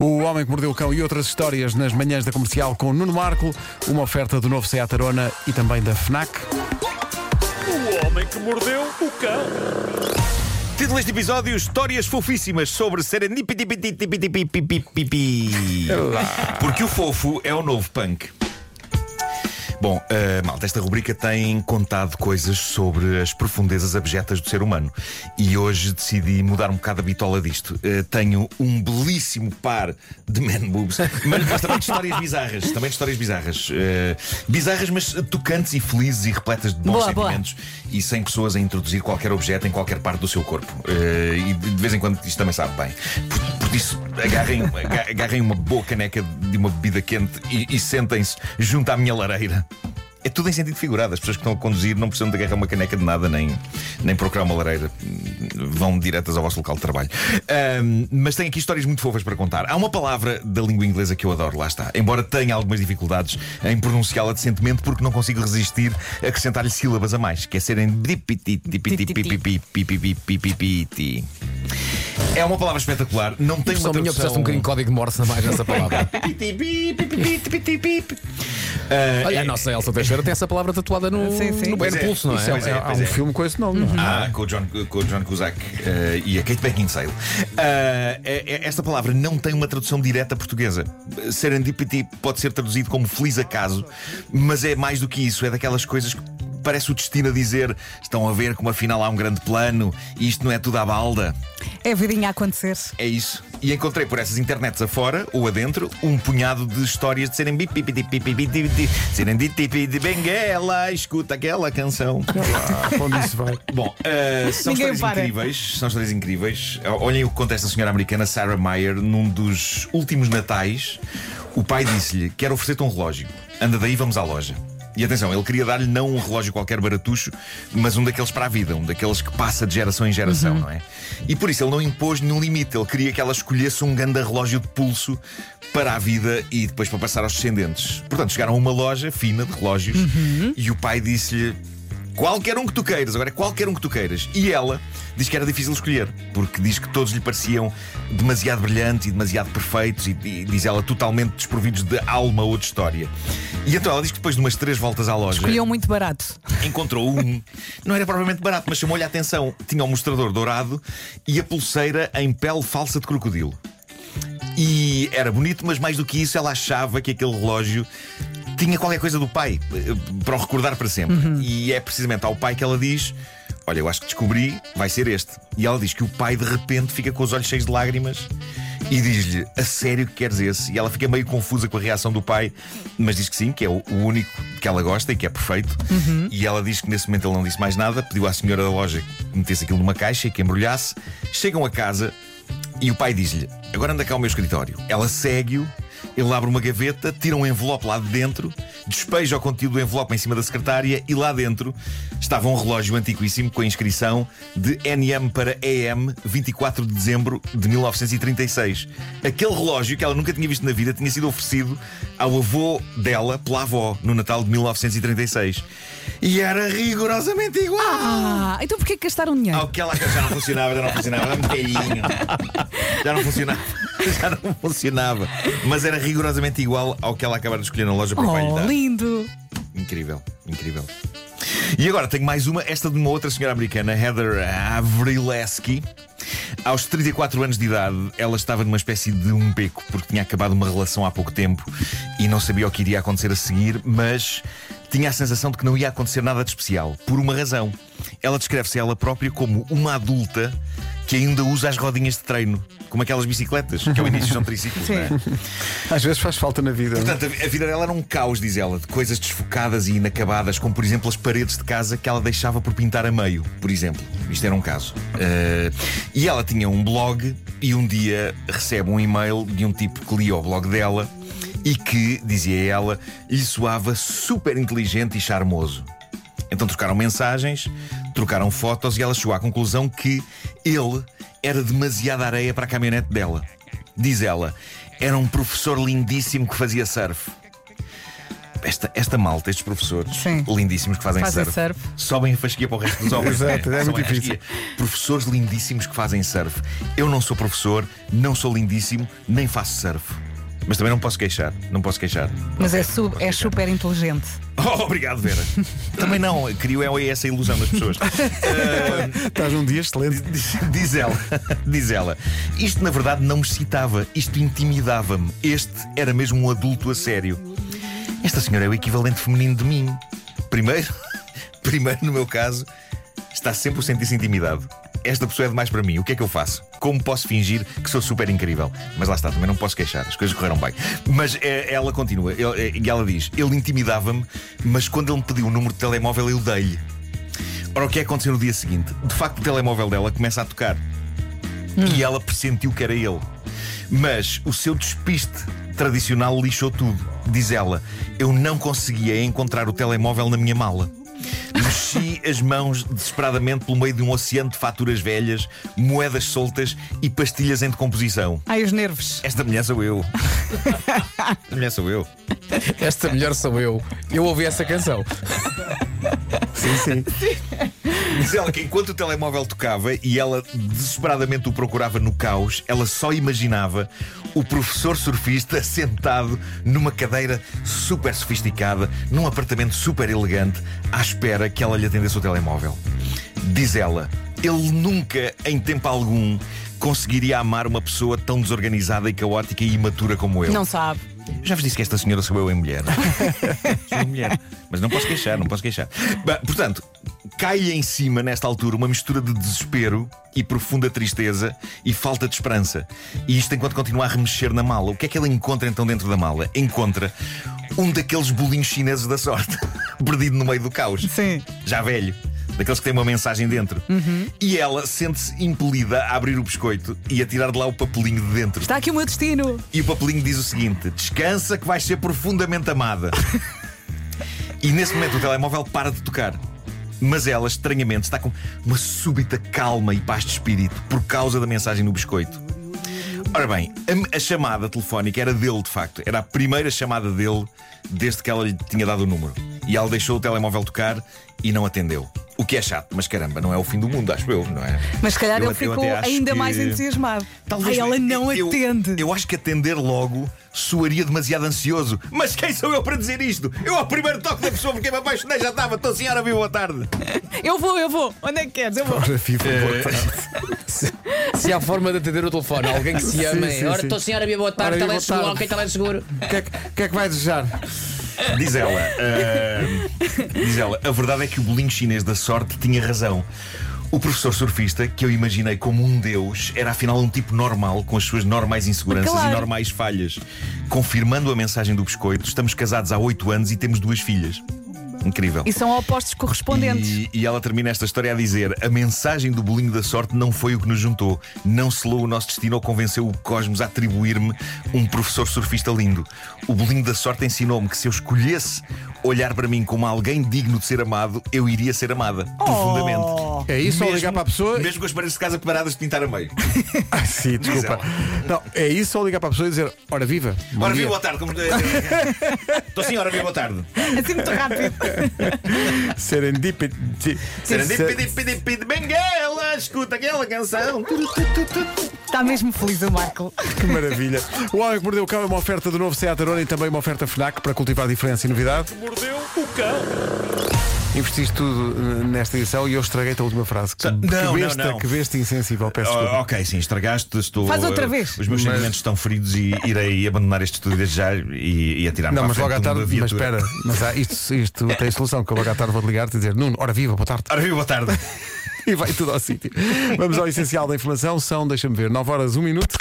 O Homem que Mordeu o Cão e outras histórias nas manhãs da comercial com Nuno Marco, uma oferta do novo Seat Arona e também da FNAC. O homem que mordeu o cão. Título deste episódio: Histórias fofíssimas sobre serendipitipipi. Porque o fofo é o novo punk. Bom, uh, malta, esta rubrica tem contado coisas sobre as profundezas abjetas do ser humano. E hoje decidi mudar um bocado a bitola disto. Uh, tenho um belíssimo par de man boobs, mas, mas também de histórias bizarras. Também de histórias bizarras. Uh, bizarras, mas tocantes e felizes e repletas de bons Boa, boa. sentimentos. E sem pessoas a introduzir qualquer objeto em qualquer parte do seu corpo. E de vez em quando isto também sabe bem. Por, por isso, agarrem, aga- agarrem uma boa caneca de uma bebida quente e, e sentem-se junto à minha lareira. É tudo em sentido figurado. As pessoas que estão a conduzir não precisam de agarrar uma caneca de nada, nem, nem procurar uma lareira. Vão diretas ao vosso local de trabalho. Ahm, mas tenho aqui histórias muito fofas para contar. Há uma palavra da língua inglesa que eu adoro, lá está. Embora tenha algumas dificuldades em pronunciá-la decentemente, porque não consigo resistir a acrescentar-lhe sílabas a mais, que é serem É uma palavra espetacular, não tem uma Só minha tradução... um bocadinho de código de Morse a mais nessa palavra. Ah, Olha, a nossa Elsa Teixeira tem essa palavra tatuada no, Sim, sim. no no é, pulso, não é? Pois é, Há um é. filme com esse nome, não é? Ah, com o John, com o John Cusack eh, e a Kate Beckinsale. É- é- esta palavra não tem uma tradução direta portuguesa. Serendipity pode ser traduzido como feliz acaso, mas é mais do que isso. É daquelas coisas que parece o destino a dizer: estão a ver como afinal há um grande plano e isto não é tudo à balda. É a vidinha a acontecer. É isso. E encontrei por essas internets afora ou adentro um punhado de histórias de serem Serendipity de Benguela, escuta aquela canção. Ah, onde isso vai? Bom, uh, são Ninguém histórias para. incríveis. São histórias incríveis. Olhem o que conta esta senhora americana, Sarah Meyer, num dos últimos natais. O pai disse-lhe: Quero oferecer-te um relógio. Anda daí, vamos à loja. E atenção, ele queria dar-lhe não um relógio qualquer baratucho, mas um daqueles para a vida, um daqueles que passa de geração em geração, não é? E por isso ele não impôs nenhum limite, ele queria que ela escolhesse um grande relógio de pulso para a vida e depois para passar aos descendentes. Portanto, chegaram a uma loja fina de relógios e o pai disse-lhe: Qualquer um que tu queiras, agora é qualquer um que tu queiras. E ela diz que era difícil escolher, porque diz que todos lhe pareciam demasiado brilhantes e demasiado perfeitos, e, e diz ela totalmente desprovidos de alma ou de história. E então ela diz que depois de umas três voltas à loja, Escolheu muito barato. encontrou um. Não era propriamente barato, mas chamou-lhe a atenção. Tinha o mostrador dourado e a pulseira em pele falsa de crocodilo. E era bonito, mas mais do que isso, ela achava que aquele relógio tinha qualquer coisa do pai eh, para o recordar para sempre. E é precisamente ao pai que ela diz: Olha, eu acho que descobri, vai ser este. E ela diz que o pai de repente fica com os olhos cheios de lágrimas e diz-lhe: A sério que queres esse? E ela fica meio confusa com a reação do pai, mas diz que sim, que é o o único que ela gosta e que é perfeito. E ela diz que nesse momento ele não disse mais nada, pediu à senhora da loja que metesse aquilo numa caixa e que embrulhasse. Chegam a casa e o pai diz-lhe: Agora anda cá ao meu escritório. Ela segue-o, ele abre uma gaveta, tira um envelope lá de dentro, despeja o conteúdo do envelope em cima da secretária e lá dentro estava um relógio antiquíssimo com a inscrição de NM para EM 24 de dezembro de 1936. Aquele relógio que ela nunca tinha visto na vida tinha sido oferecido ao avô dela pela avó no Natal de 1936. E era rigorosamente igual. Ah, então porquê que gastaram dinheiro? Ao que ela já não funcionava, já não funcionava, era muito velhinho. Já não funcionava, já não funcionava. Mas era rigorosamente igual ao que ela acabara de escolher na loja para lhe Oh, dar. lindo! Incrível, incrível. E agora tenho mais uma, esta de uma outra senhora americana, Heather Avrileski. Aos 34 anos de idade, ela estava numa espécie de um beco, porque tinha acabado uma relação há pouco tempo e não sabia o que iria acontecer a seguir, mas tinha a sensação de que não ia acontecer nada de especial, por uma razão. Ela descreve-se ela própria como uma adulta que ainda usa as rodinhas de treino, como aquelas bicicletas, que ao início são triciclos, não é? Às vezes faz falta na vida. Portanto, a vida dela era um caos, diz ela, de coisas desfocadas e inacabadas, como por exemplo as paredes de casa que ela deixava por pintar a meio, por exemplo. Isto era um caso. Eh, e ela tinha um blog e um dia recebe um e-mail de um tipo que lia o blog dela e que, dizia ela, lhe soava super inteligente e charmoso. Então trocaram mensagens, trocaram fotos e ela chegou à conclusão que ele era demasiada areia para a caminhonete dela. Diz ela, era um professor lindíssimo que fazia surf. Esta, esta malta, estes professores Sim. lindíssimos que fazem, Fazem surf, surf. sobem a fasquia para o resto dos homens. Exato, é Sobem muito fasquia. Professores lindíssimos que fazem surf. Eu não sou professor, não sou lindíssimo, nem faço surf. Mas também não posso queixar. Não posso queixar. Mas é, su- é queixar. super inteligente. Oh, obrigado, Vera. também não, crio é essa ilusão das pessoas. Estás num dia excelente. Diz, diz ela, diz ela, isto na verdade não me excitava, isto intimidava-me. Este era mesmo um adulto a sério. Esta senhora é o equivalente feminino de mim. Primeiro, primeiro no meu caso, está sempre a sentir-se intimidado. Esta pessoa é demais para mim, o que é que eu faço? Como posso fingir que sou super incrível? Mas lá está, também não posso queixar, as coisas correram bem. Mas eh, ela continua, ele- e ela diz: Ele intimidava-me, mas quando ele me pediu o número de telemóvel, eu dei-lhe. Ora, o que é que aconteceu no dia seguinte? De facto, o telemóvel dela começa a tocar. E ela pressentiu que era ele. Mas o seu despiste tradicional lixou tudo. Diz ela: Eu não conseguia encontrar o telemóvel na minha mala. Mexi as mãos desesperadamente pelo meio de um oceano de faturas velhas, moedas soltas e pastilhas em decomposição. Ai, os nervos. Esta mulher sou eu. Esta mulher sou eu. Esta mulher sou eu. Eu ouvi essa canção. Sim, sim. Diz ela que enquanto o telemóvel tocava e ela desesperadamente o procurava no caos, ela só imaginava o professor surfista sentado numa cadeira super sofisticada, num apartamento super elegante, à espera que ela lhe atendesse o telemóvel. Diz ela, ele nunca, em tempo algum, conseguiria amar uma pessoa tão desorganizada e caótica e imatura como eu. Não sabe. Já vos disse que esta senhora sou eu em mulher. sou mulher. Mas não posso queixar, não posso queixar. Bem, portanto, cai em cima, nesta altura, uma mistura de desespero e profunda tristeza e falta de esperança. E isto enquanto continua a remexer na mala. O que é que ela encontra então dentro da mala? Encontra um daqueles bolinhos chineses da sorte, perdido no meio do caos. Sim. Já velho. Daqueles que têm uma mensagem dentro. E ela sente-se impelida a abrir o biscoito e a tirar de lá o papelinho de dentro. Está aqui o meu destino. E o papelinho diz o seguinte: Descansa que vais ser profundamente amada. e nesse momento o telemóvel para de tocar. Mas ela, estranhamente, está com uma súbita calma e paz de espírito por causa da mensagem no biscoito. Ora bem, a, a chamada telefónica era dele, de facto. Era a primeira chamada dele desde que ela lhe tinha dado o número. E ela deixou o telemóvel tocar e não atendeu. O que é chato, mas caramba, não é o fim do mundo, acho eu, não é? Mas se calhar Eu ele ficou ainda que- mais entusiasmado. Talvez Ai, ela não eu, atende. Eu acho que atender logo soaria demasiado ansioso. Mas quem sou eu para dizer isto? Eu ao primeiro toque da pessoa porque me apaixonei já estava. Estou senhora, viu, boa tarde. Eu vou, eu vou. Onde é que queres? Eu vou. Ora, FIFA, É. boa tarde. Se há forma de atender o telefone, alguém que se ama. sim, Ora, sim. estou senhora, boa tarde, Ora, boa teleseguro, tarde. ok, teleseguro. O que, é que, o que é que vai desejar? Diz ela, ah, diz ela, a verdade é que o bolinho chinês da sorte tinha razão. O professor surfista, que eu imaginei como um deus, era afinal um tipo normal, com as suas normais inseguranças Claro. e normais falhas. Confirmando a mensagem do biscoito, estamos casados há oito anos e temos duas filhas. Incrível. E são opostos correspondentes. E, e ela termina esta história a dizer: A mensagem do bolinho da sorte não foi o que nos juntou, não selou o nosso destino ou convenceu o cosmos a atribuir-me um professor surfista lindo. O bolinho da sorte ensinou-me que se eu escolhesse olhar para mim como alguém digno de ser amado, eu iria ser amada profundamente. É isso ou ligar para a pessoa? Mesmo com as paredes de casa paradas de pintar a meio. Ah, sim, desculpa. Não, é isso ou ligar para a pessoa e dizer: Ora, viva. Ora, dia." viva, boa tarde. Como... Estou sim, ora, viva, boa tarde. Assim muito rápido. Serendipity. Serendipity, Benguela, escuta aquela canção. Está mesmo feliz o Marco. Que maravilha. O Homem que Mordeu o Cão é uma oferta do novo Seat Arona e também uma oferta FNAC para cultivar diferença e novidade. Mordeu o cão. Investiste tudo eh, nesta edição e eu estraguei-te a última frase. Que, Não, que não, besta, não. que besta insensível. Peço Oh, desculpa. ok, sim, estragaste. Estou, Faz outra eh, vez. Os meus Mas- sentimentos estão feridos e irei abandonar este estúdio desde já e, e atirar-me Não, para mas a logo à frente tarde. de uma Mas viatura. espera, mas há- isto, isto tem solução. Que eu logo à tarde vou-te ligar e dizer: Nuno, ora viva, boa tarde. Ora, viva, boa tarde. E vai tudo ao sítio. Vamos ao essencial da informação. São, deixa-me ver, 9 horas, 1 minuto.